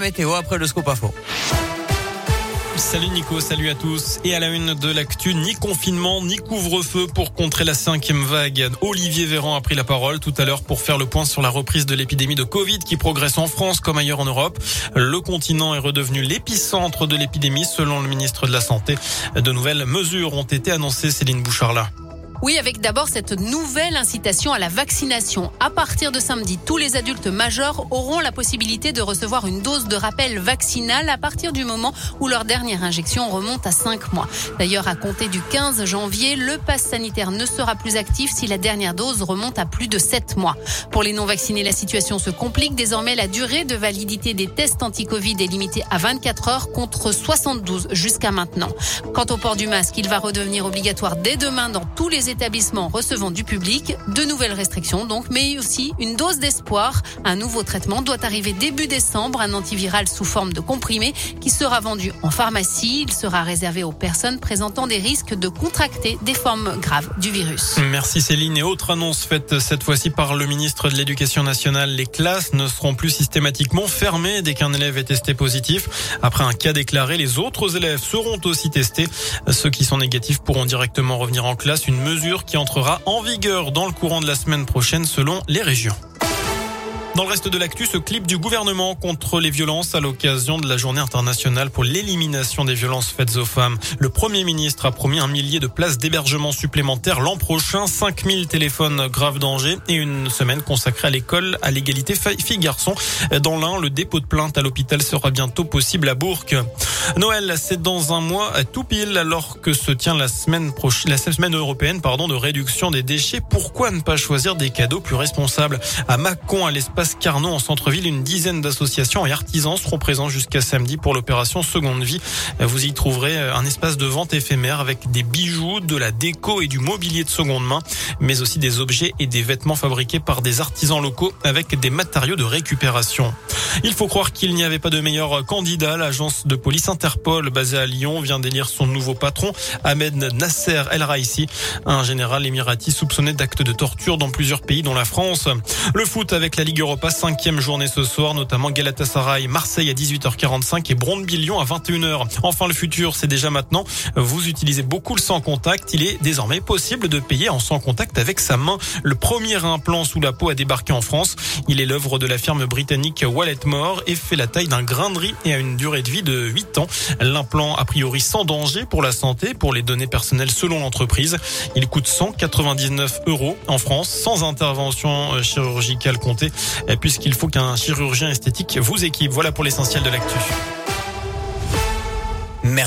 Météo après le scoop info. Salut Nico, salut à tous. Et à la une de l'actu, ni confinement, ni couvre-feu pour contrer la cinquième vague. Olivier Véran a pris la parole tout à l'heure pour faire le point sur la reprise de l'épidémie de Covid qui progresse en France comme ailleurs en Europe. Le continent est redevenu l'épicentre de l'épidémie selon le ministre de la Santé. De nouvelles mesures ont été annoncées, Céline Bouchard-là. Oui, avec d'abord cette nouvelle incitation à la vaccination. À partir de samedi, tous les adultes majeurs auront la possibilité de recevoir une dose de rappel vaccinal à partir du moment où leur dernière injection remonte à 5 mois. D'ailleurs, à compter du 15 janvier, le pass sanitaire ne sera plus actif si la dernière dose remonte à plus de 7 mois. Pour les non-vaccinés, la situation se complique. Désormais, la durée de validité des tests anti-Covid est limitée à 24 heures contre 72 jusqu'à maintenant. Quant au port du masque, il va redevenir obligatoire dès demain dans tous les établissements recevant du public. De nouvelles restrictions donc, mais aussi une dose d'espoir. Un nouveau traitement doit arriver début décembre, un antiviral sous forme de comprimé qui sera vendu en pharmacie. Il sera réservé aux personnes présentant des risques de contracter des formes graves du virus. Merci Céline. Et autre annonce faite cette fois-ci par le ministre de l'Éducation nationale, les classes ne seront plus systématiquement fermées dès qu'un élève est testé positif. Après un cas déclaré, les autres élèves seront aussi testés. Ceux qui sont négatifs pourront directement revenir en classe. Une mesure qui entrera en vigueur dans le courant de la semaine prochaine selon les régions. Dans le reste de l'actu, ce clip du gouvernement contre les violences à l'occasion de la journée internationale pour l'élimination des violences faites aux femmes. Le Premier ministre a promis un millier de places d'hébergement supplémentaires l'an prochain, 5000 téléphones grave danger et une semaine consacrée à l'école à l'égalité filles-garçons. Dans l'un, le dépôt de plainte à l'hôpital sera bientôt possible à Bourg. Noël, c'est dans un mois tout pile alors que se tient la semaine prochaine, la semaine européenne, pardon, de réduction des déchets. Pourquoi ne pas choisir des cadeaux plus responsables? À Mâcon, à l'espace Carnot en centre-ville. Une dizaine d'associations et artisans seront présents jusqu'à samedi pour l'opération Seconde Vie. Vous y trouverez un espace de vente éphémère avec des bijoux, de la déco et du mobilier de seconde main, mais aussi des objets et des vêtements fabriqués par des artisans locaux avec des matériaux de récupération. Il faut croire qu'il n'y avait pas de meilleur candidat. L'agence de police Interpol basée à Lyon vient d'élire son nouveau patron, Ahmed Nasser El Raisi, un général émirati soupçonné d'actes de torture dans plusieurs pays dont la France. Le foot avec la Ligue Europa, cinquième journée ce soir, notamment Galatasaray, Marseille à 18h45 et Brondby-Lyon à 21h. Enfin, le futur, c'est déjà maintenant. Vous utilisez beaucoup le sans contact. Il est désormais possible de payer en sans contact avec sa main. Le premier implant sous la peau a débarqué en France. Il est l'œuvre de la firme britannique Wallet mort et fait la taille d'un grain de riz et a une durée de vie de 8 ans. L'implant a priori sans danger pour la santé, pour les données personnelles selon l'entreprise. Il coûte 199 euros en France sans intervention euh, chirurgicale comptée puisqu'il faut qu'un chirurgien esthétique vous équipe. Voilà pour l'essentiel de l'actu.